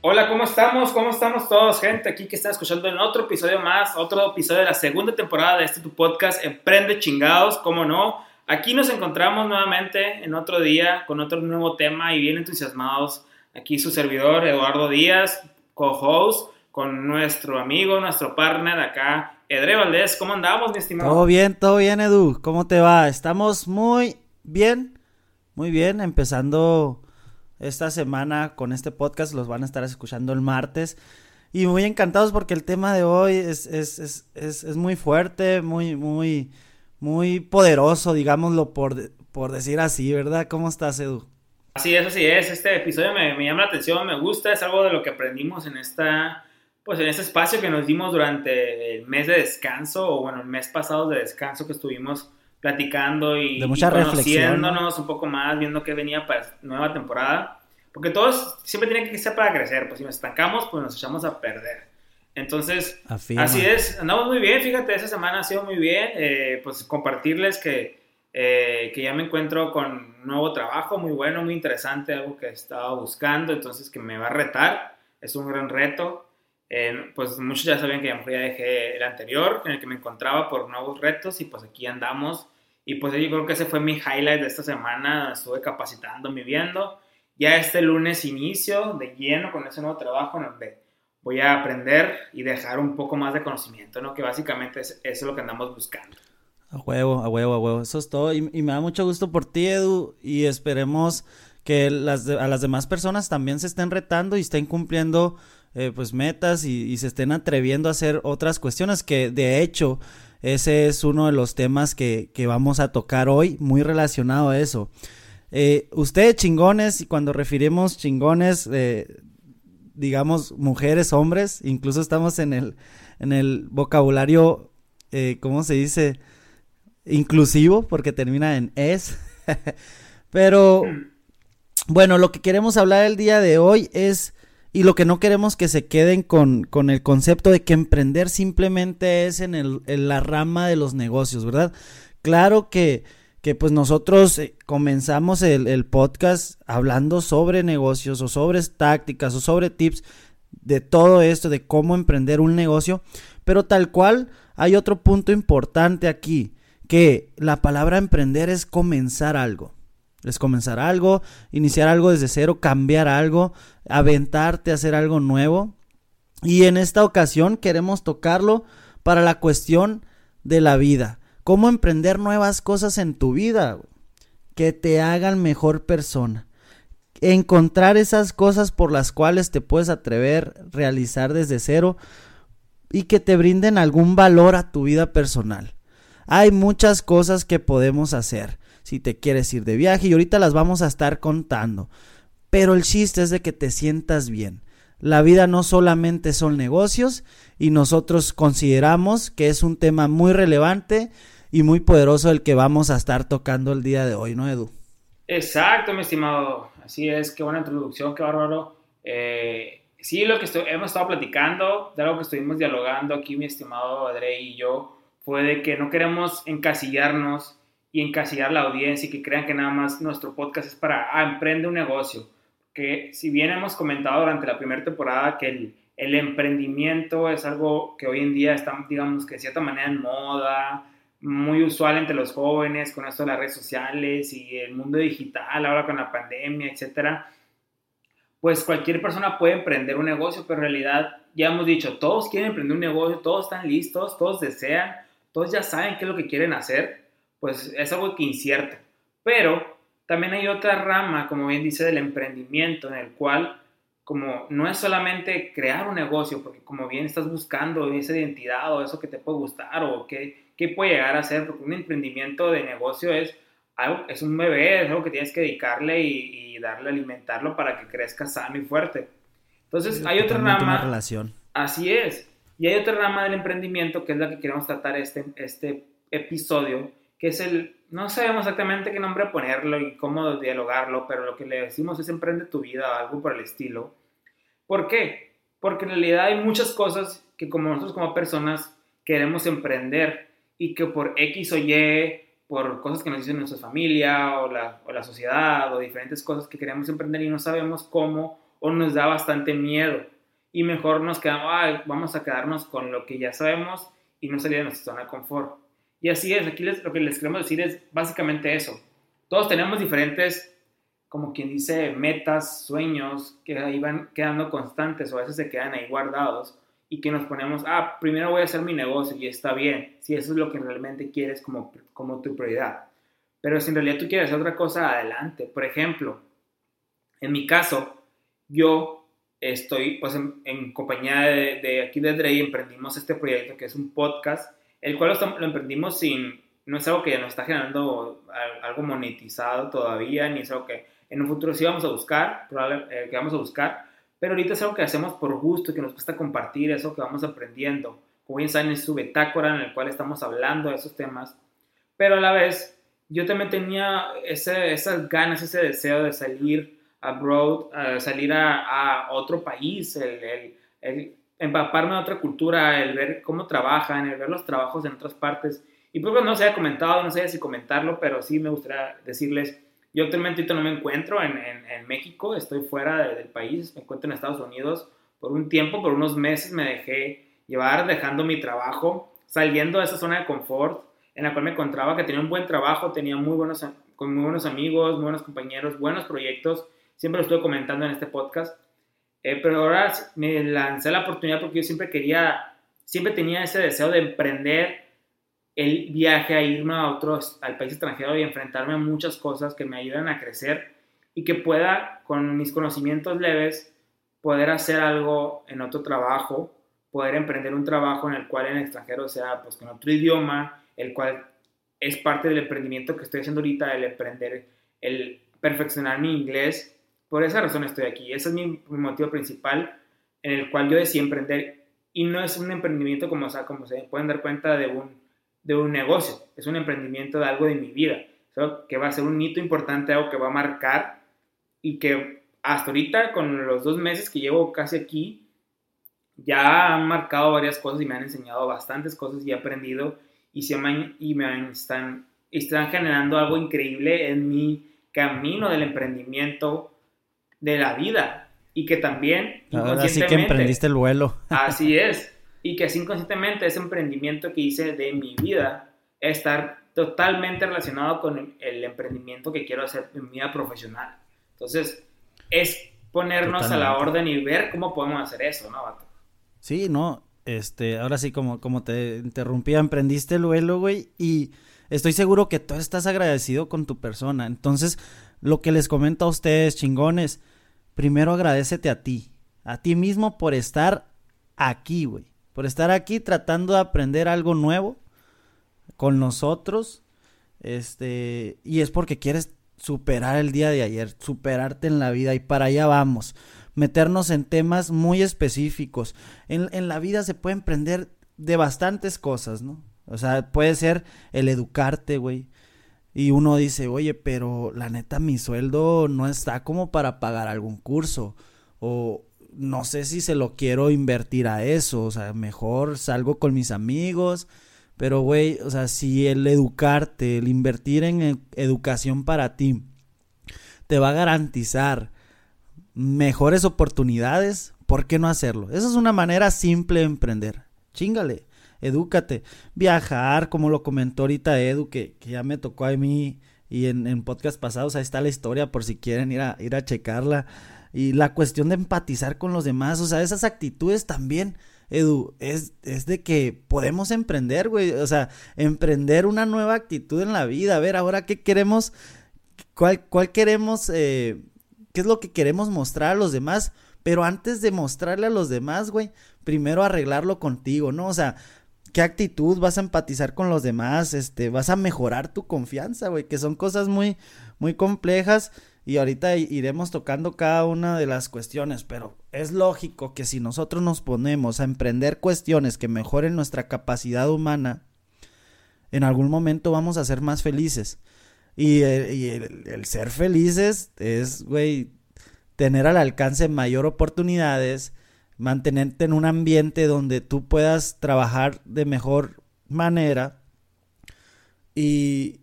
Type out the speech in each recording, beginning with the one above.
Hola, ¿cómo estamos? ¿Cómo estamos todos, gente? Aquí que está escuchando en otro episodio más, otro episodio de la segunda temporada de este tu podcast Emprende chingados, ¿cómo no? Aquí nos encontramos nuevamente en otro día con otro nuevo tema y bien entusiasmados. Aquí su servidor Eduardo Díaz, co-host, con nuestro amigo, nuestro partner acá, Edre Valdés. ¿Cómo andamos, mi estimado? Todo bien, todo bien, Edu. ¿Cómo te va? Estamos muy bien, muy bien, empezando esta semana con este podcast. Los van a estar escuchando el martes. Y muy encantados porque el tema de hoy es, es, es, es muy fuerte, muy, muy, muy poderoso, digámoslo por, por decir así, ¿verdad? ¿Cómo estás, Edu? Así es, así es. Este episodio me, llama la atención, me gusta, es algo de lo que aprendimos en esta pues en ese espacio que nos dimos durante el mes de descanso, o bueno, el mes pasado de descanso que estuvimos platicando y, de mucha conociéndonos un poco más, viendo qué venía para nueva temporada. Porque todos siempre tienen que ser para crecer, pues si nos estancamos, pues nos echamos a perder. Entonces, así es, andamos muy bien, fíjate, esa semana ha sido muy bien, eh, pues compartirles que, eh, que ya me encuentro con nuevo trabajo, muy bueno, muy interesante, algo que estaba buscando, entonces que me va a retar, es un gran reto, pues muchos ya saben que ya dejé el anterior, en el que me encontraba por nuevos retos y pues aquí andamos. Y pues yo creo que ese fue mi highlight de esta semana, estuve capacitando, viendo. Ya este lunes inicio de lleno con ese nuevo trabajo en donde voy a aprender y dejar un poco más de conocimiento, ¿no? Que básicamente es, eso es lo que andamos buscando. A huevo, a huevo, a huevo. Eso es todo. Y, me da mucho gusto por ti, Edu. Y esperemos que las, a las demás personas también se estén retando y estén cumpliendo eh, pues metas y, se estén atreviendo a hacer otras cuestiones que de hecho ese es uno de los temas que, vamos a tocar hoy muy relacionado a eso. Eh, ustedes chingones y cuando referimos chingones eh, digamos mujeres, hombres, incluso estamos en el, en el vocabulario, ¿cómo se dice? Inclusivo, porque termina en es. Pero, bueno, lo que queremos hablar el día de hoy es y lo que no queremos que se queden con, con el concepto de que emprender simplemente es en, el, en la rama de los negocios, ¿verdad? Claro que, que pues nosotros eh, comenzamos el, el, podcast hablando sobre negocios o sobre tácticas o sobre tips de todo esto, de cómo emprender un negocio, pero tal cual hay otro punto importante aquí, que la palabra emprender es comenzar algo. Es comenzar algo, iniciar algo desde cero, cambiar algo, aventarte a hacer algo nuevo. Y en esta ocasión queremos tocarlo para la cuestión de la vida. Cómo emprender nuevas cosas en tu vida que te hagan mejor persona. Encontrar esas cosas por las cuales te puedes atrever, realizar desde cero y que te brinden algún valor a tu vida personal. Hay muchas cosas que podemos hacer si te quieres ir de viaje y ahorita las vamos a estar contando. Pero el chiste es de que te sientas bien. La vida no solamente son negocios y nosotros consideramos que es un tema muy relevante y muy poderoso el que vamos a estar tocando el día de hoy, ¿no, Edu? Exacto, mi estimado. Así es, qué buena introducción, qué bárbaro. Eh, sí, lo que hemos estado platicando, de algo que estuvimos dialogando aquí, mi estimado Adre y yo, fue de que no queremos encasillarnos y encasillar la audiencia y que crean que nada más nuestro podcast es para, ah, emprende un negocio. Que si bien hemos comentado durante la primera temporada que el, el emprendimiento es algo que hoy en día está, digamos que de cierta manera en moda, muy usual entre los jóvenes con esto de las redes sociales y el mundo digital, ahora con la pandemia, etcétera, pues cualquier persona puede emprender un negocio, pero en realidad ya hemos dicho, todos quieren emprender un negocio, todos están listos, todos desean, todos ya saben qué es lo que quieren hacer, pues es algo que incierto. Pero también hay otra rama, como bien dice, del emprendimiento, en el cual como no es solamente crear un negocio, porque como bien estás buscando esa identidad o eso que te puede gustar o qué, qué puede llegar a ser, porque un emprendimiento de negocio es algo, es un bebé, es algo que tienes que dedicarle y, y darle, alimentarlo para que crezca sano y fuerte. Entonces, hay otra rama. relación. Así es. Y hay otra rama del emprendimiento que es la que queremos tratar este, este episodio, que es el, no sabemos exactamente qué nombre ponerlo y cómo dialogarlo, pero lo que le decimos es emprende tu vida o algo por el estilo. ¿Por qué? Porque en realidad hay muchas cosas que como nosotros como personas queremos emprender y que por X o Y, por cosas que nos dicen nuestra familia o la, o la sociedad o diferentes cosas que queremos emprender y no sabemos cómo o nos da bastante miedo y mejor nos quedamos, vamos a quedarnos con lo que ya sabemos y no salir de nuestra zona de confort. Y así es, aquí lo que les queremos decir es básicamente eso. Todos tenemos diferentes, como quien dice, metas, sueños que ahí van quedando constantes o a veces se quedan ahí guardados y que nos ponemos, ah, primero voy a hacer mi negocio y está bien, si eso es lo que realmente quieres como, como tu prioridad. Pero si en realidad tú quieres hacer otra cosa, adelante. Por ejemplo, en mi caso, yo estoy pues en, compañía de, aquí de Dre emprendimos este proyecto que es un podcast, el cual lo, emprendimos sin, no es algo que nos está generando algo monetizado todavía, ni es algo que en un futuro sí vamos a buscar, probablemente eh, que vamos a buscar, pero ahorita es algo que hacemos por gusto, que nos gusta compartir eso que vamos aprendiendo. Como bien saben, es su betácora en el cual estamos hablando de esos temas, pero a la vez yo también tenía ese, esas ganas, ese deseo de salir abroad, salir a, otro país, el, el, empaparme de otra cultura, el ver cómo trabajan, el ver los trabajos en otras partes. Y pues no se haya comentado, no sé si comentarlo, pero sí me gustaría decirles, yo actualmente no me encuentro en, en, México, estoy fuera del país, me encuentro en Estados Unidos por un tiempo, por unos meses me dejé llevar dejando mi trabajo, saliendo de esa zona de confort en la cual me encontraba, que tenía un buen trabajo, tenía muy buenos, con muy buenos amigos, muy buenos compañeros, buenos proyectos, siempre lo estuve comentando en este podcast, eh, pero ahora me lancé la oportunidad porque yo siempre quería, siempre tenía ese deseo de emprender el viaje a irme a otros, al país extranjero y enfrentarme a muchas cosas que me ayudan a crecer y que pueda, con mis conocimientos leves, poder hacer algo en otro trabajo, poder emprender un trabajo en el cual en el extranjero sea pues con otro idioma, el cual es parte del emprendimiento que estoy haciendo ahorita, el emprender, el perfeccionar mi inglés por esa razón estoy aquí. Ese es mi, motivo principal en el cual yo decidí emprender. Y no es un emprendimiento como, o sea, como se pueden dar cuenta de un, de un negocio. Es un emprendimiento de algo de mi vida. que va a ser un hito importante, algo que va a marcar y que hasta ahorita, con los dos meses que llevo casi aquí, ya han marcado varias cosas y me han enseñado bastantes cosas y he aprendido y, se me, y me están, están generando algo increíble en mi camino del emprendimiento de la vida y que también Ahora sí que emprendiste el vuelo. así es. Y que así inconscientemente ese emprendimiento que hice de mi vida estar totalmente relacionado con el emprendimiento que quiero hacer en mi vida profesional. Entonces, es ponernos a la orden y ver cómo podemos hacer eso, ¿no, Vato? Sí, no, este, ahora sí, como, como te interrumpía, emprendiste el vuelo, güey, y estoy seguro que tú estás agradecido con tu persona. Entonces, lo que les comento a ustedes, chingones, primero agradecete a ti, a ti mismo por estar aquí, güey. Por estar aquí tratando de aprender algo nuevo con nosotros. Este, y es porque quieres superar el día de ayer, superarte en la vida y para allá vamos. Meternos en temas muy específicos. En, en la vida se puede emprender de bastantes cosas, ¿no? O sea, puede ser el educarte, güey. Y uno dice, oye, pero la neta mi sueldo no está como para pagar algún curso. O no sé si se lo quiero invertir a eso. O sea, mejor salgo con mis amigos. Pero, güey, o sea, si el educarte, el invertir en e-, educación para ti, te va a garantizar mejores oportunidades, ¿por qué no hacerlo? Esa es una manera simple de emprender. Chingale edúcate, viajar, como lo comentó ahorita Edu, que, ya me tocó a mí y en, en podcast pasados, ahí está la historia por si quieren ir a, ir a checarla. Y la cuestión de empatizar con los demás, o sea, esas actitudes también, Edu, es, es de que podemos emprender, güey, o sea, emprender una nueva actitud en la vida, a ver, ahora qué queremos, cuál, cuál queremos, eh, qué es lo que queremos mostrar a los demás, pero antes de mostrarle a los demás, güey, primero arreglarlo contigo, ¿no? O sea, qué actitud, vas a empatizar con los demás, este, vas a mejorar tu confianza, güey, que son cosas muy, muy complejas y ahorita iremos tocando cada una de las cuestiones, pero es lógico que si nosotros nos ponemos a emprender cuestiones que mejoren nuestra capacidad humana, en algún momento vamos a ser más felices. Y, el, ser felices es, güey, tener al alcance mayor oportunidades, mantenerte en un ambiente donde tú puedas trabajar de mejor manera. Y,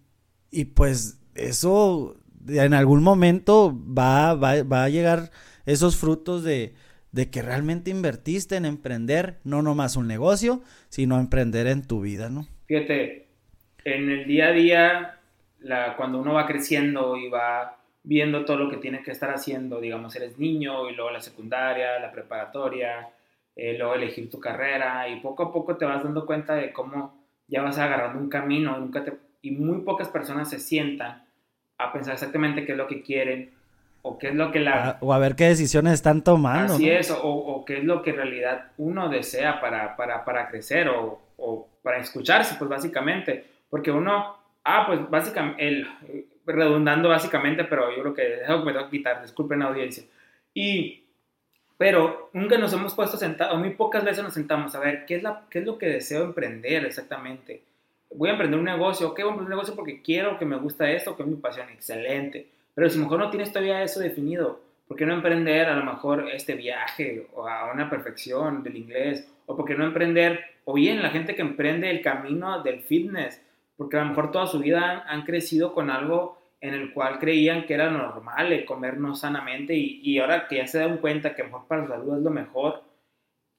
y pues eso en algún momento va, va, va a llegar esos frutos de, de, que realmente invertiste en emprender, no nomás un negocio, sino emprender en tu vida, ¿no? Fíjate, en el día a día, la, cuando uno va creciendo y va viendo todo lo que tiene que estar haciendo, digamos, eres niño y luego la secundaria, la preparatoria, eh, luego elegir tu carrera y poco a poco te vas dando cuenta de cómo ya vas agarrando un camino, nunca te, y muy pocas personas se sientan a pensar exactamente qué es lo que quieren o qué es lo que la... Ah, o a ver qué decisiones están tomando. Así es, o, o, qué es lo que en realidad uno desea para, para, para crecer o, o, para escucharse, pues básicamente. Porque uno, ah, pues básicamente, el, redundando básicamente, pero yo creo que dejo que me tengo que quitar, disculpen la audiencia. Y, pero nunca nos hemos puesto sentados, muy pocas veces nos sentamos a ver qué es, es lo que deseo emprender exactamente voy a emprender un negocio, ok, voy a emprender un negocio porque quiero, que me gusta esto, que es mi pasión, excelente. Pero si a lo mejor no tienes todavía eso definido, ¿por qué no emprender a lo mejor este viaje o a una perfección del inglés? ¿O por qué no emprender, o bien la gente que emprende el camino del fitness? Porque a lo mejor toda su vida han, crecido con algo en el cual creían que era normal el comer no sanamente y, y, ahora que ya se dan cuenta que mejor para su salud es lo mejor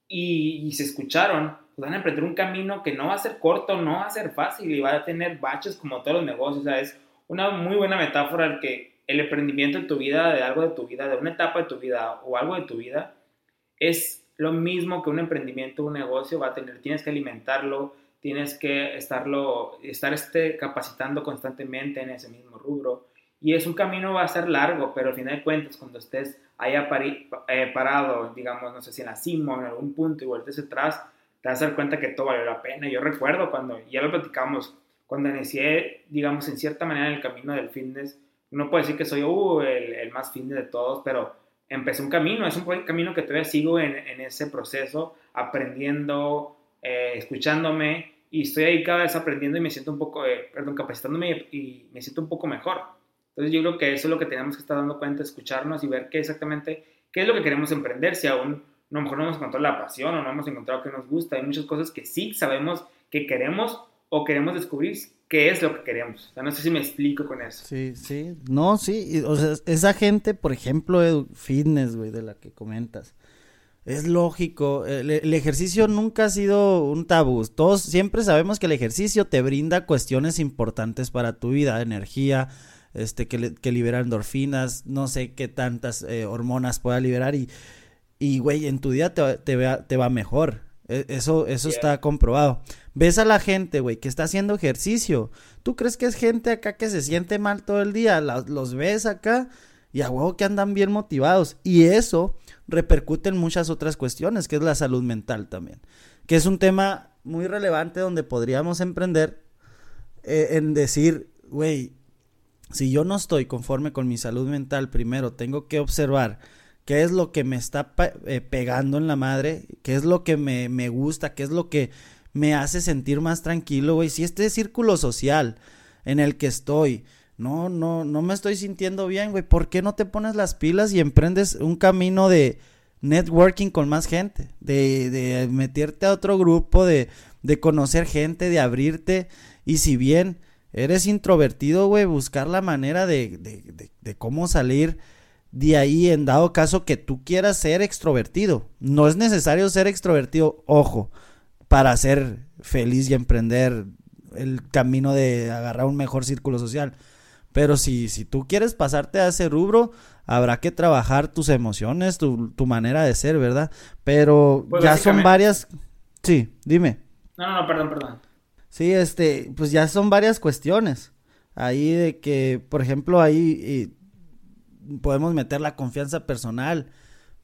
y, y se escucharon, pues van a emprender un camino que no va a ser corto, no va a ser fácil y va a tener baches como todos los negocios. Es una muy buena metáfora que el emprendimiento en tu vida, de algo de tu vida, de una etapa de tu vida o algo de tu vida, es lo mismo que un emprendimiento, un negocio va a tener. Tienes que alimentarlo, tienes que estarlo, estar este, capacitando constantemente en ese mismo rubro. Y es un camino, va a ser largo, pero al final de cuentas, cuando estés ahí eh, parado, digamos, no sé si en la cima o en algún punto y vueltes atrás, te vas a dar cuenta que todo valió la pena. Yo recuerdo cuando, ya lo platicamos, cuando inicié, digamos, en cierta manera el camino del fitness, no puedo decir que soy uh, el, el, más fitness de todos, pero empecé un camino, es un camino que todavía sigo en, en ese proceso, aprendiendo, eh, escuchándome, y estoy ahí cada vez aprendiendo y me siento un poco, eh, perdón, capacitándome y me siento un poco mejor. Entonces yo creo que eso es lo que tenemos que estar dando cuenta, escucharnos y ver qué exactamente, qué es lo que queremos emprender, si aún no, a lo mejor no hemos encontrado la pasión o no hemos encontrado que nos gusta. Hay muchas cosas que sí sabemos que queremos o queremos descubrir qué es lo que queremos. O sea, no sé si me explico con eso. Sí, sí. No, sí. O sea, esa gente, por ejemplo, fitness, güey, de la que comentas. Es lógico, el, ejercicio nunca ha sido un tabú. Todos siempre sabemos que el ejercicio te brinda cuestiones importantes para tu vida, energía, este, que, que libera endorfinas, no sé qué tantas eh, hormonas pueda liberar y, y, güey, en tu día te, te, va, te va mejor. E, eso, eso está comprobado. Ves a la gente, güey, que está haciendo ejercicio. ¿Tú crees que es gente acá que se siente mal todo el día? los ves acá y a huevo que andan bien motivados. Y eso repercute en muchas otras cuestiones, que es la salud mental también. Que es un tema muy relevante donde podríamos emprender eh, en decir, güey, si yo no estoy conforme con mi salud mental, primero tengo que observar qué es lo que me está eh, pegando en la madre, qué es lo que me, me gusta, qué es lo que me hace sentir más tranquilo, güey. Si este círculo social en el que estoy, no, no, no me estoy sintiendo bien, güey, ¿por qué no te pones las pilas y emprendes un camino de networking con más gente? De, de meterte a otro grupo, de, de conocer gente, de abrirte. Y si bien eres introvertido, güey, buscar la manera de, de, de, de cómo salir de ahí en dado caso que tú quieras ser extrovertido. No es necesario ser extrovertido, ojo, para ser feliz y emprender el camino de agarrar un mejor círculo social. Pero si, si tú quieres pasarte a ese rubro, habrá que trabajar tus emociones, tu, tu manera de ser, ¿verdad? Pero pues ya son varias... Sí, dime. No, no, no, perdón, perdón. Sí, este, pues ya son varias cuestiones. Ahí de que, por ejemplo, ahí podemos meter la confianza personal.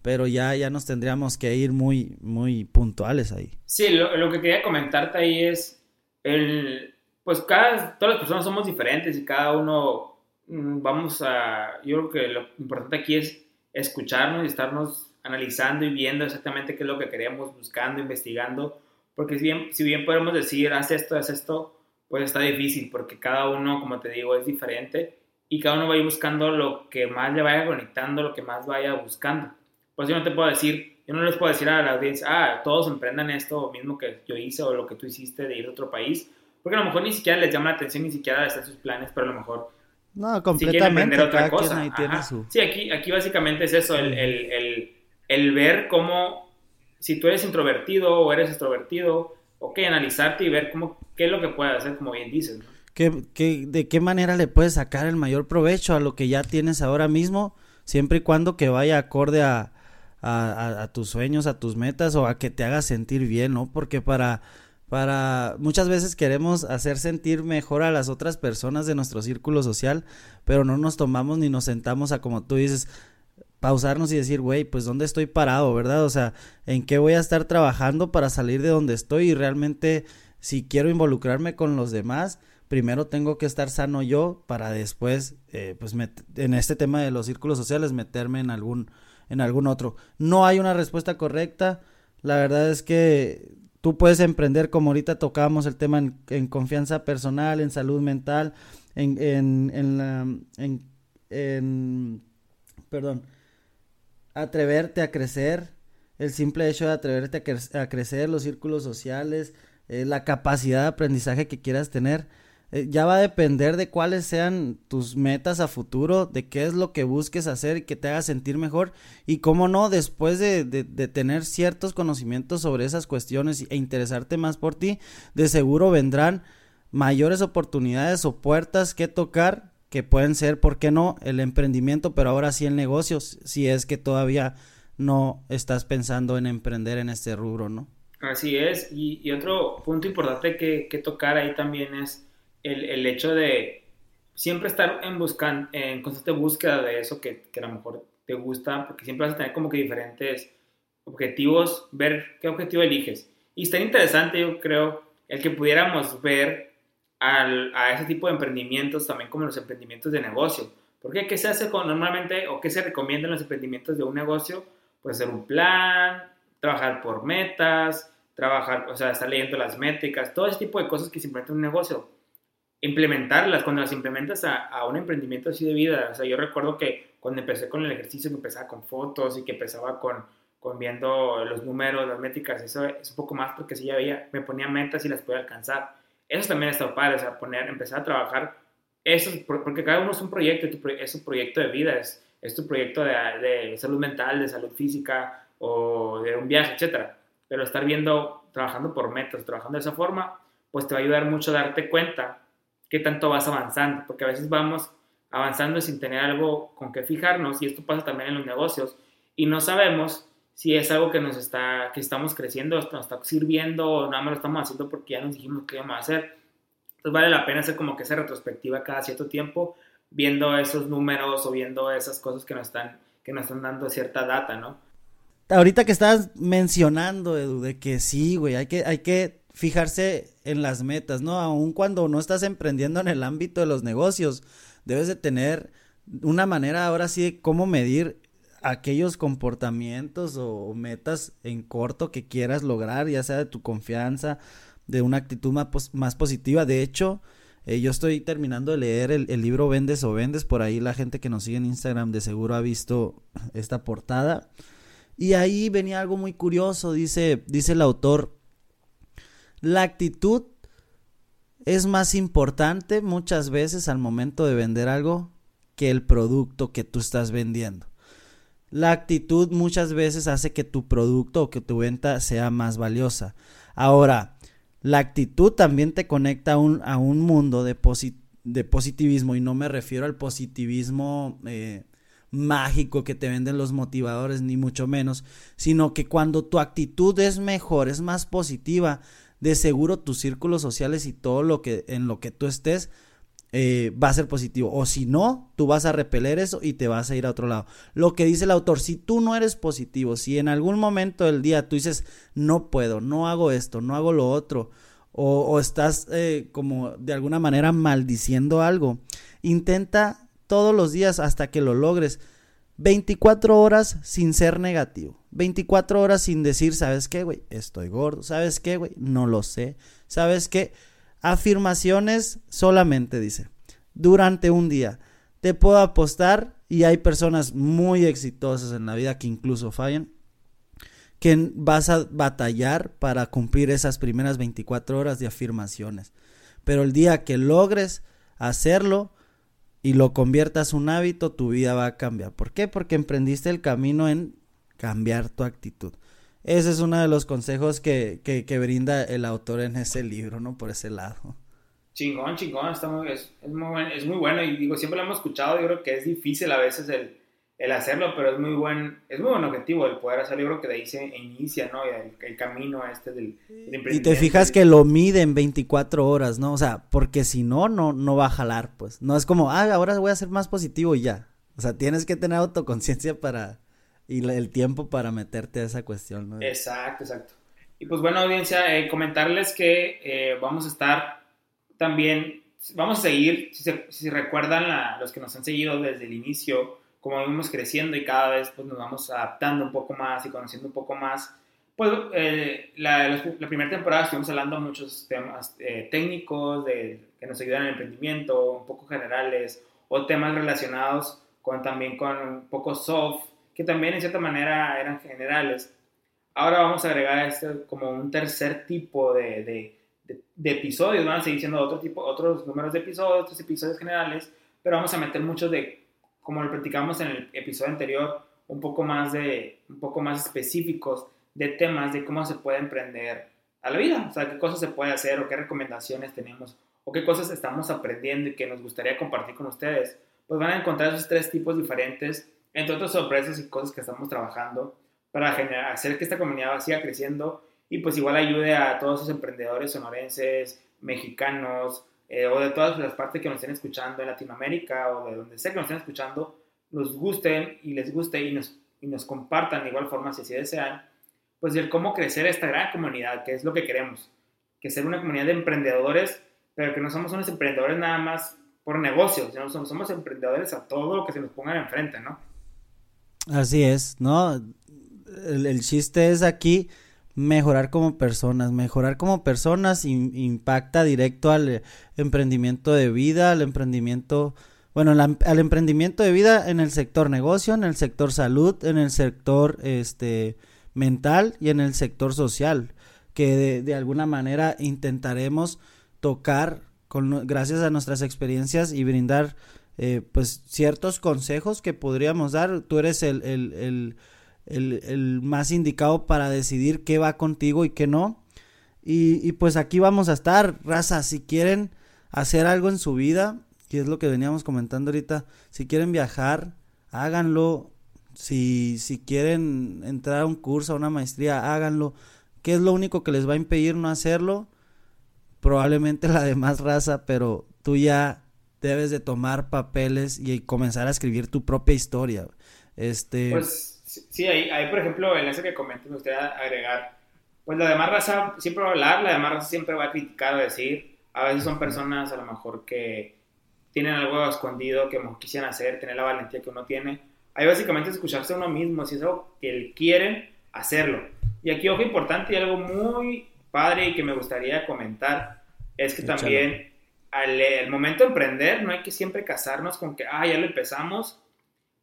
pero ya, ya nos tendríamos que ir muy, muy puntuales ahí. Sí, lo, lo que quería comentarte ahí es el, pues cada, todas las personas somos diferentes y cada uno mm, vamos a, yo creo que lo importante aquí es escucharnos y estarnos analizando y viendo exactamente qué es lo que queríamos buscando, investigando, porque si bien, si bien podemos decir, haz esto, haz esto, pues está difícil, porque cada uno, como te digo, es diferente y cada uno va a ir buscando lo que más le vaya conectando, lo que más vaya buscando. Pues yo no te puedo decir, yo no les puedo decir a la audiencia, ah, todos emprendan esto mismo que yo hice o lo que tú hiciste de ir a otro país, porque a lo mejor ni siquiera les llama la atención, ni siquiera están sus planes, pero a lo mejor no, completamente. otra cosa. Ahí tiene su... Sí, aquí, aquí básicamente es eso, el, el, el, el, ver cómo, si tú eres introvertido o eres extrovertido, ok, analizarte y ver cómo, qué es lo que puedes hacer, como bien dices. ¿no? ¿Qué, qué, de qué manera le puedes sacar el mayor provecho a lo que ya tienes ahora mismo, siempre y cuando que vaya acorde a, a, a tus sueños, a tus metas o a que te haga sentir bien, ¿no? Porque para para muchas veces queremos hacer sentir mejor a las otras personas de nuestro círculo social, pero no nos tomamos ni nos sentamos a como tú dices, pausarnos y decir, güey, pues dónde estoy parado, ¿verdad? O sea, en qué voy a estar trabajando para salir de donde estoy y realmente si quiero involucrarme con los demás, primero tengo que estar sano yo para después, eh, pues en este tema de los círculos sociales, meterme en algún, en algún otro. No hay una respuesta correcta. La verdad es que Tú puedes emprender, como ahorita tocábamos el tema en, confianza personal, en salud mental, en, en, en, la, en, perdón, atreverte a crecer, el simple hecho de atreverte a, crecer, los círculos sociales, eh, la capacidad de aprendizaje que quieras tener. Eh, ya va a depender de cuáles sean tus metas a futuro, de qué es lo que busques hacer y que te haga sentir mejor. Y cómo no, después de, tener ciertos conocimientos sobre esas cuestiones e interesarte más por ti, de seguro vendrán mayores oportunidades o puertas que tocar que pueden ser, ¿por qué no?, el emprendimiento, pero ahora sí el negocio, si es que todavía no estás pensando en emprender en este rubro, ¿no? Así es, y, y otro punto importante que, que tocar ahí también es el, el hecho de siempre estar en, buscan, en constante búsqueda de eso que, que, a lo mejor te gusta, porque siempre vas a tener como que diferentes objetivos, ver qué objetivo eliges. Y está interesante, yo creo, el que pudiéramos ver al, a ese tipo de emprendimientos también como los emprendimientos de negocio. Porque ¿qué se hace con, normalmente o qué se recomienda en los emprendimientos de un negocio? Pues hacer un plan, trabajar por metas, trabajar, o sea, estar leyendo las métricas, todo ese tipo de cosas que se implementan en un negocio implementarlas, cuando las implementas a, un emprendimiento así de vida. O sea, yo recuerdo que cuando empecé con el ejercicio, que empezaba con fotos y que empezaba con, con viendo los números, las métricas, eso es un poco más porque si ya veía, me ponía metas y las podía alcanzar. Eso también está padre, o sea, poner, empezar a trabajar eso, porque cada uno es un proyecto, es un proyecto de vida, es, es tu proyecto de, de, salud mental, de salud física o de un viaje, etcétera. Pero estar viendo, trabajando por metas, trabajando de esa forma, pues te va a ayudar mucho a darte cuenta qué tanto vas avanzando, porque a veces vamos avanzando sin tener algo con qué fijarnos y esto pasa también en los negocios y no sabemos si es algo que nos está, que estamos creciendo, nos está sirviendo o nada más lo estamos haciendo porque ya nos dijimos que íbamos a hacer. Entonces vale la pena hacer como que esa retrospectiva cada cierto tiempo, viendo esos números o viendo esas cosas que nos están, que nos están dando cierta data, ¿no? Ahorita que estás mencionando, Edu, de que sí, güey, hay que, hay que fijarse en las metas, ¿no? Aun cuando no estás emprendiendo en el ámbito de los negocios, debes de tener una manera ahora sí de cómo medir aquellos comportamientos o metas en corto que quieras lograr, ya sea de tu confianza, de una actitud más, más positiva. De hecho, eh, yo estoy terminando de leer el, el, libro Vendes o Vendes, por ahí la gente que nos sigue en Instagram de seguro ha visto esta portada. Y ahí venía algo muy curioso, dice, dice el autor, la actitud es más importante muchas veces al momento de vender algo que el producto que tú estás vendiendo. La actitud muchas veces hace que tu producto o que tu venta sea más valiosa. Ahora, la actitud también te conecta a un, a un mundo de, positivismo y no me refiero al positivismo eh, mágico que te venden los motivadores ni mucho menos, sino que cuando tu actitud es mejor, es más positiva, de seguro tus círculos sociales y todo lo que en lo que tú estés eh, va a ser positivo. O si no, tú vas a repeler eso y te vas a ir a otro lado. Lo que dice el autor, si tú no eres positivo, si en algún momento del día tú dices, no puedo, no hago esto, no hago lo otro, o, estás eh, como de alguna manera maldiciendo algo, intenta todos los días hasta que lo logres. 24 horas sin ser negativo. 24 horas sin decir, ¿sabes qué, güey? Estoy gordo. ¿Sabes qué, güey? No lo sé. ¿Sabes qué? Afirmaciones solamente, dice. Durante un día. Te puedo apostar, y hay personas muy exitosas en la vida que incluso fallan, que vas a batallar para cumplir esas primeras 24 horas de afirmaciones. Pero el día que logres hacerlo y lo conviertas un hábito, tu vida va a cambiar. ¿Por qué? Porque emprendiste el camino en cambiar tu actitud. Ese es uno de los consejos que, que, brinda el autor en ese libro, ¿no? Por ese lado. Chingón, chingón, está muy, es, muy bueno, es muy bueno y digo, siempre lo hemos escuchado, yo creo que es difícil a veces el, el hacerlo, pero es muy buen, es muy buen objetivo el poder hacerlo, yo creo que de ahí se inicia, ¿no? El, el camino este del, Y te fijas que lo mide en 24 horas, ¿no? O sea, porque si no, no, no va a jalar, pues. No es como, ah, ahora voy a ser más positivo y ya. O sea, tienes que tener autoconciencia para, y el tiempo para meterte a esa cuestión, ¿no? Exacto, exacto. Y pues bueno, audiencia, eh, comentarles que eh, vamos a estar también, vamos a seguir, si, si recuerdan los que nos han seguido desde el inicio, como vamos creciendo y cada vez pues, nos vamos adaptando un poco más y conociendo un poco más, pues eh, la, la, primera temporada estuvimos hablando de muchos temas técnicos de, que nos ayudan en el emprendimiento, un poco generales, o temas relacionados con, también con un poco soft, que también en cierta manera eran generales. Ahora vamos a agregar este como un tercer tipo de, de, de, episodios, van a seguir siendo otro tipo, otros números de episodios, otros episodios generales, pero vamos a meter muchos de, como lo platicamos en el episodio anterior, un poco más de, un poco más específicos de temas de cómo se puede emprender a la vida, o sea, qué cosas se puede hacer o qué recomendaciones tenemos o qué cosas estamos aprendiendo y que nos gustaría compartir con ustedes, pues van a encontrar esos tres tipos diferentes entre otras sorpresas y cosas que estamos trabajando para generar, hacer que esta comunidad siga creciendo y pues igual ayude a todos esos emprendedores sonorenses, mexicanos eh, o de todas las partes que nos estén escuchando en Latinoamérica o de donde sea que nos estén escuchando, nos gusten y les guste y nos, y nos compartan de igual forma si así desean, pues el cómo crecer esta gran comunidad, que es lo que queremos, que ser una comunidad de emprendedores, pero que no somos unos emprendedores nada más por negocios, sino somos, somos emprendedores a todo lo que se nos ponga enfrente, ¿no? Así es, ¿no? El, chiste es aquí mejorar como personas. Mejorar como personas impacta directo al eh, emprendimiento de vida, al emprendimiento, bueno, al emprendimiento de vida en el sector negocio, en el sector salud, en el sector este mental y en el sector social, que de, de alguna manera intentaremos tocar con, gracias a nuestras experiencias y brindar eh, pues ciertos consejos que podríamos dar. Tú eres el, el, el, el, más indicado para decidir qué va contigo y qué no. Y, pues aquí vamos a estar, raza, si quieren hacer algo en su vida, que es lo que veníamos comentando ahorita, si quieren viajar, háganlo. Si, si quieren entrar a un curso, a una maestría, háganlo. ¿Qué es lo único que les va a impedir no hacerlo? Probablemente la demás raza, pero tú ya debes de tomar papeles y comenzar a escribir tu propia historia. Este... Pues sí, ahí, ahí por ejemplo, en ese que comenté, me gustaría agregar, pues la demás raza siempre va a hablar, la demás raza siempre va a criticar, a decir, a veces son personas a lo mejor que tienen algo escondido que quisieran hacer, tener la valentía que uno tiene. Ahí básicamente es escucharse a uno mismo, si es algo que él quiere, hacerlo. Y aquí, ojo importante y algo muy padre y que me gustaría comentar, es que también al, momento de emprender no hay que siempre casarnos con que, ah, ya lo empezamos,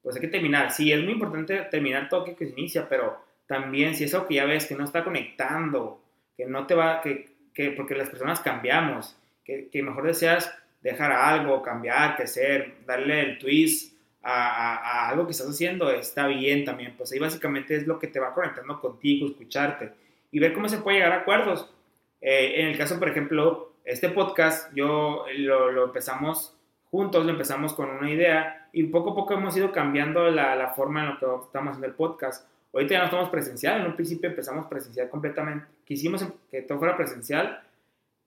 pues hay que terminar. Sí, es muy importante terminar todo que, que se inicia, pero también si eso que ya ves que no está conectando, que no te va, que, que porque las personas cambiamos, que, que, mejor deseas dejar algo, cambiar, crecer, darle el twist a, a, algo que estás haciendo, está bien también. Pues ahí básicamente es lo que te va conectando contigo, escucharte y ver cómo se puede llegar a acuerdos. Eh, en el caso, por ejemplo, este podcast yo lo, empezamos juntos, lo empezamos con una idea y poco a poco hemos ido cambiando la, forma en la que estamos haciendo el podcast. Ahorita ya no estamos presencial, en un principio empezamos presencial completamente, quisimos que todo fuera presencial,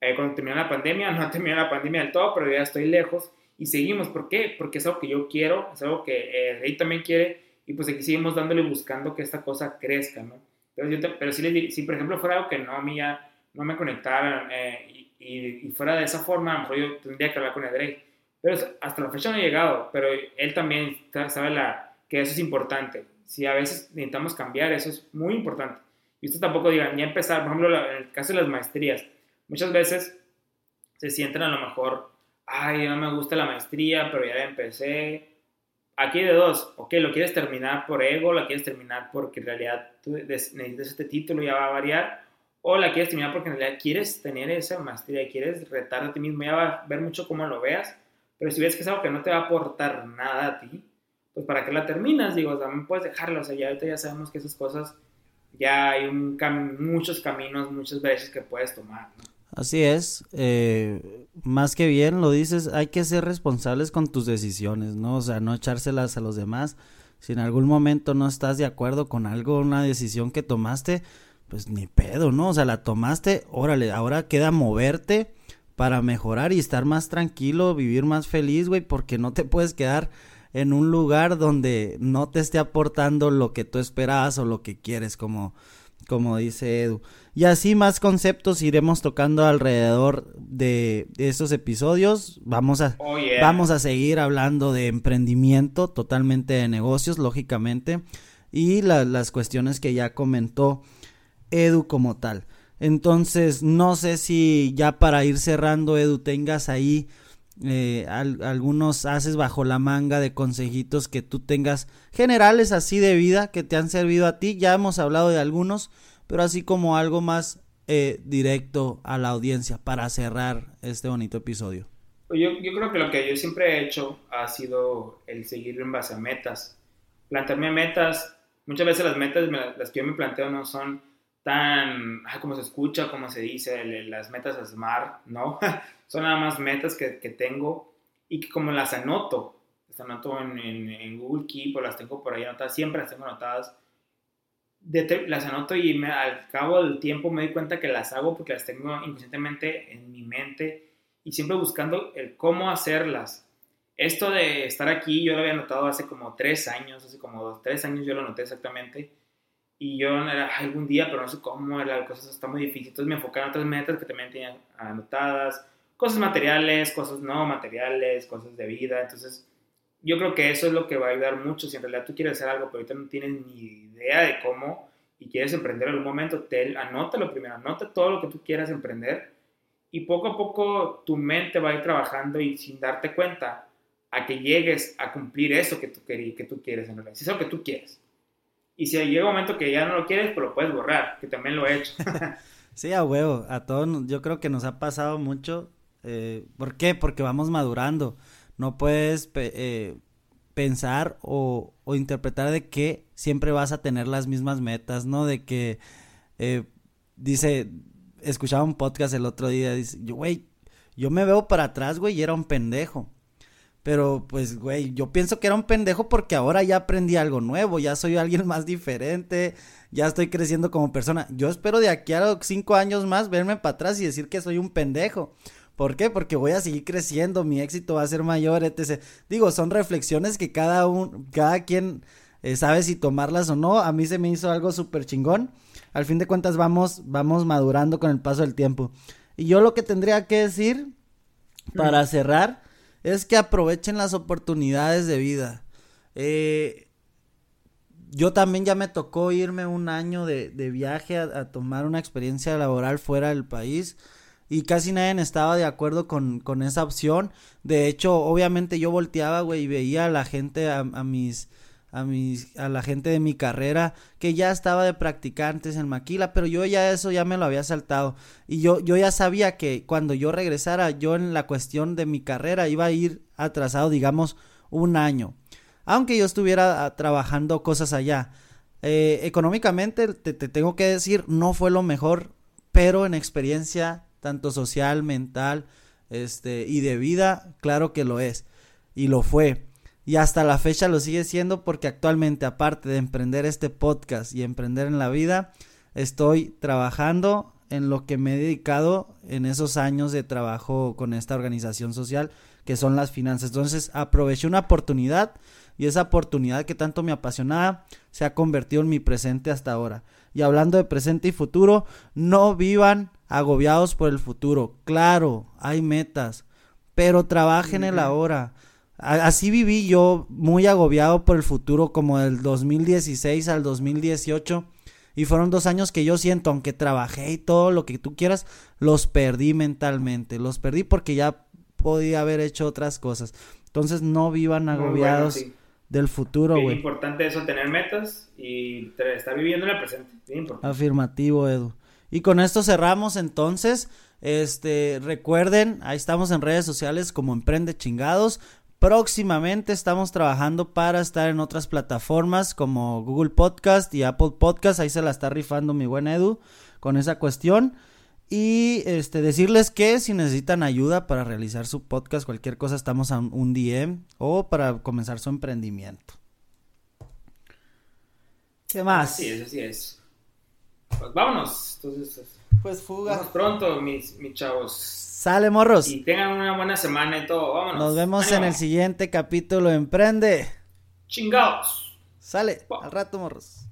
eh, cuando terminó la pandemia, no terminó la pandemia del todo, pero ya estoy lejos y seguimos. ¿Por qué? Porque es algo que yo quiero, es algo que eh, Rey también quiere y pues aquí seguimos dándole buscando que esta cosa crezca, ¿no? Pero, yo pero si, les, si por ejemplo fuera algo que no a mí ya no me conectara eh, y, y, fuera de esa forma, a lo mejor yo tendría que hablar con Edrey. Pero hasta la fecha no ha llegado, pero él también sabe la, que eso es importante. Si a veces necesitamos cambiar, eso es muy importante. Y usted tampoco diga, ni empezar, por ejemplo, en el caso de las maestrías, muchas veces se sienten a lo mejor, ay, no me gusta la maestría, pero ya empecé. Aquí hay de dos, ok, lo quieres terminar por ego, la quieres terminar porque en realidad tú necesitas este título, ya va a variar, o la quieres terminar porque en realidad quieres tener esa maestría, quieres retar a ti mismo, ya va a ver mucho cómo lo veas, pero si ves que es algo que no te va a aportar nada a ti, pues para qué la terminas, digo, también puedes dejarlo, o sea, ya ahorita ya sabemos que esas cosas, ya hay muchos caminos, muchas veces que puedes tomar, ¿no? Así es, eh, más que bien lo dices, hay que ser responsables con tus decisiones, ¿no? O sea, no echárselas a los demás. Si en algún momento no estás de acuerdo con algo, una decisión que tomaste, pues ni pedo, ¿no? O sea, la tomaste, órale, ahora queda moverte para mejorar y estar más tranquilo, vivir más feliz, güey, porque no te puedes quedar en un lugar donde no te esté aportando lo que tú esperabas o lo que quieres, como, como dice Edu. Y así más conceptos iremos tocando alrededor de, estos episodios. Vamos a, oh, vamos a seguir hablando de emprendimiento, totalmente de negocios, lógicamente, y las cuestiones que ya comentó Edu como tal. Entonces, no sé si ya para ir cerrando, Edu, tengas ahí eh, algunos haces bajo la manga de consejitos que tú tengas generales así de vida que te han servido a ti. Ya hemos hablado de algunos pero así como algo más eh, directo a la audiencia para cerrar este bonito episodio. Pues yo, yo, creo que lo que yo siempre he hecho ha sido el seguir en base a metas. Plantearme metas, muchas veces las metas las que yo me planteo no son tan, como se escucha, como se dice, las metas SMART, ¿no? son nada más metas que, que, tengo y que como las anoto, las anoto en, en, en Google Keep o las tengo por ahí anotadas, siempre las tengo anotadas las anoto y me, al cabo del tiempo me doy cuenta que las hago porque las tengo inconscientemente en mi mente y siempre buscando el cómo hacerlas. Esto de estar aquí yo lo había notado hace como tres años, hace como dos, tres años yo lo noté exactamente. Y yo era algún día, pero no sé cómo, era, cosas está muy difícil. Entonces me enfocaba en otras metas que también tenía anotadas, cosas materiales, cosas no materiales, cosas de vida. Entonces yo creo que eso es lo que va a ayudar mucho. Si en realidad tú quieres hacer algo, pero ahorita no tienes ni idea de cómo y quieres emprender en algún momento, te, anótalo primero, anota todo lo que tú quieras emprender y poco a poco tu mente va a ir trabajando y sin darte cuenta a que llegues a cumplir eso que tú, que tú quieres en realidad, si es lo que tú quieres. Y si llega un momento que ya no lo quieres, pues lo puedes borrar, que también lo he hecho. sí, a huevo, a todos yo creo que nos ha pasado mucho. Eh, ¿Por qué? Porque vamos madurando no puedes eh, pensar o, interpretar de que siempre vas a tener las mismas metas, ¿no? De que, eh, dice, escuchaba un podcast el otro día, dice, güey, yo me veo para atrás, güey, y era un pendejo. Pero pues, güey, yo pienso que era un pendejo porque ahora ya aprendí algo nuevo, ya soy alguien más diferente, ya estoy creciendo como persona. Yo espero de aquí a cinco años más verme para atrás y decir que soy un pendejo. ¿Por qué? Porque voy a seguir creciendo, mi éxito va a ser mayor, etc. Digo, son reflexiones que cada, un, cada quien eh, sabe si tomarlas o no. A mí se me hizo algo súper chingón. Al fin de cuentas vamos, vamos madurando con el paso del tiempo. Y yo lo que tendría que decir para cerrar es que aprovechen las oportunidades de vida. Eh, yo también ya me tocó irme un año de, viaje a, tomar una experiencia laboral fuera del país y casi nadie estaba de acuerdo con, con esa opción. De hecho, obviamente yo volteaba, güey, y veía a la gente, a, mis, a a la gente de mi carrera que ya estaba de practicantes en Maquila, pero yo ya eso ya me lo había saltado. Y yo, yo ya sabía que cuando yo regresara, yo en la cuestión de mi carrera iba a ir atrasado, digamos, un año. Aunque yo estuviera ah, trabajando cosas allá. Eh, económicamente, te, te tengo que decir, no fue lo mejor, pero en experiencia tanto social, mental, este, y de vida, claro que lo es, y lo fue. Y hasta la fecha lo sigue siendo porque actualmente, aparte de emprender este podcast y emprender en la vida, estoy trabajando en lo que me he dedicado en esos años de trabajo con esta organización social que son las finanzas. Entonces aproveché una oportunidad y esa oportunidad que tanto me apasionaba se ha convertido en mi presente hasta ahora. Y hablando de presente y futuro, no vivan agobiados por el futuro. Claro, hay metas, pero trabajen en el ahora. Así viví yo muy agobiado por el futuro como del 2016 al 2018 y fueron dos años que yo siento, aunque trabajé y todo lo que tú quieras, los perdí mentalmente. Los perdí porque ya podía haber hecho otras cosas. Entonces no vivan agobiados del futuro, güey. Es importante eso, tener metas y estar viviendo en el presente. Afirmativo, Edu. Y con esto cerramos entonces. Este, recuerden, ahí estamos en redes sociales como Emprende Chingados. Próximamente estamos trabajando para estar en otras plataformas como Google Podcast y Apple Podcast. Ahí se la está rifando mi buen Edu con esa cuestión. Y este decirles que si necesitan ayuda para realizar su podcast, cualquier cosa, estamos a un DM o para comenzar su emprendimiento. ¿Qué más? Sí, eso sí es. Pues vámonos. Entonces, pues fuga. pronto, mis, mis chavos. Sale, morros. Y tengan una buena semana y todo. Vámonos. Nos vemos en el siguiente capítulo Emprende. Chingados. Sale. Al rato, morros.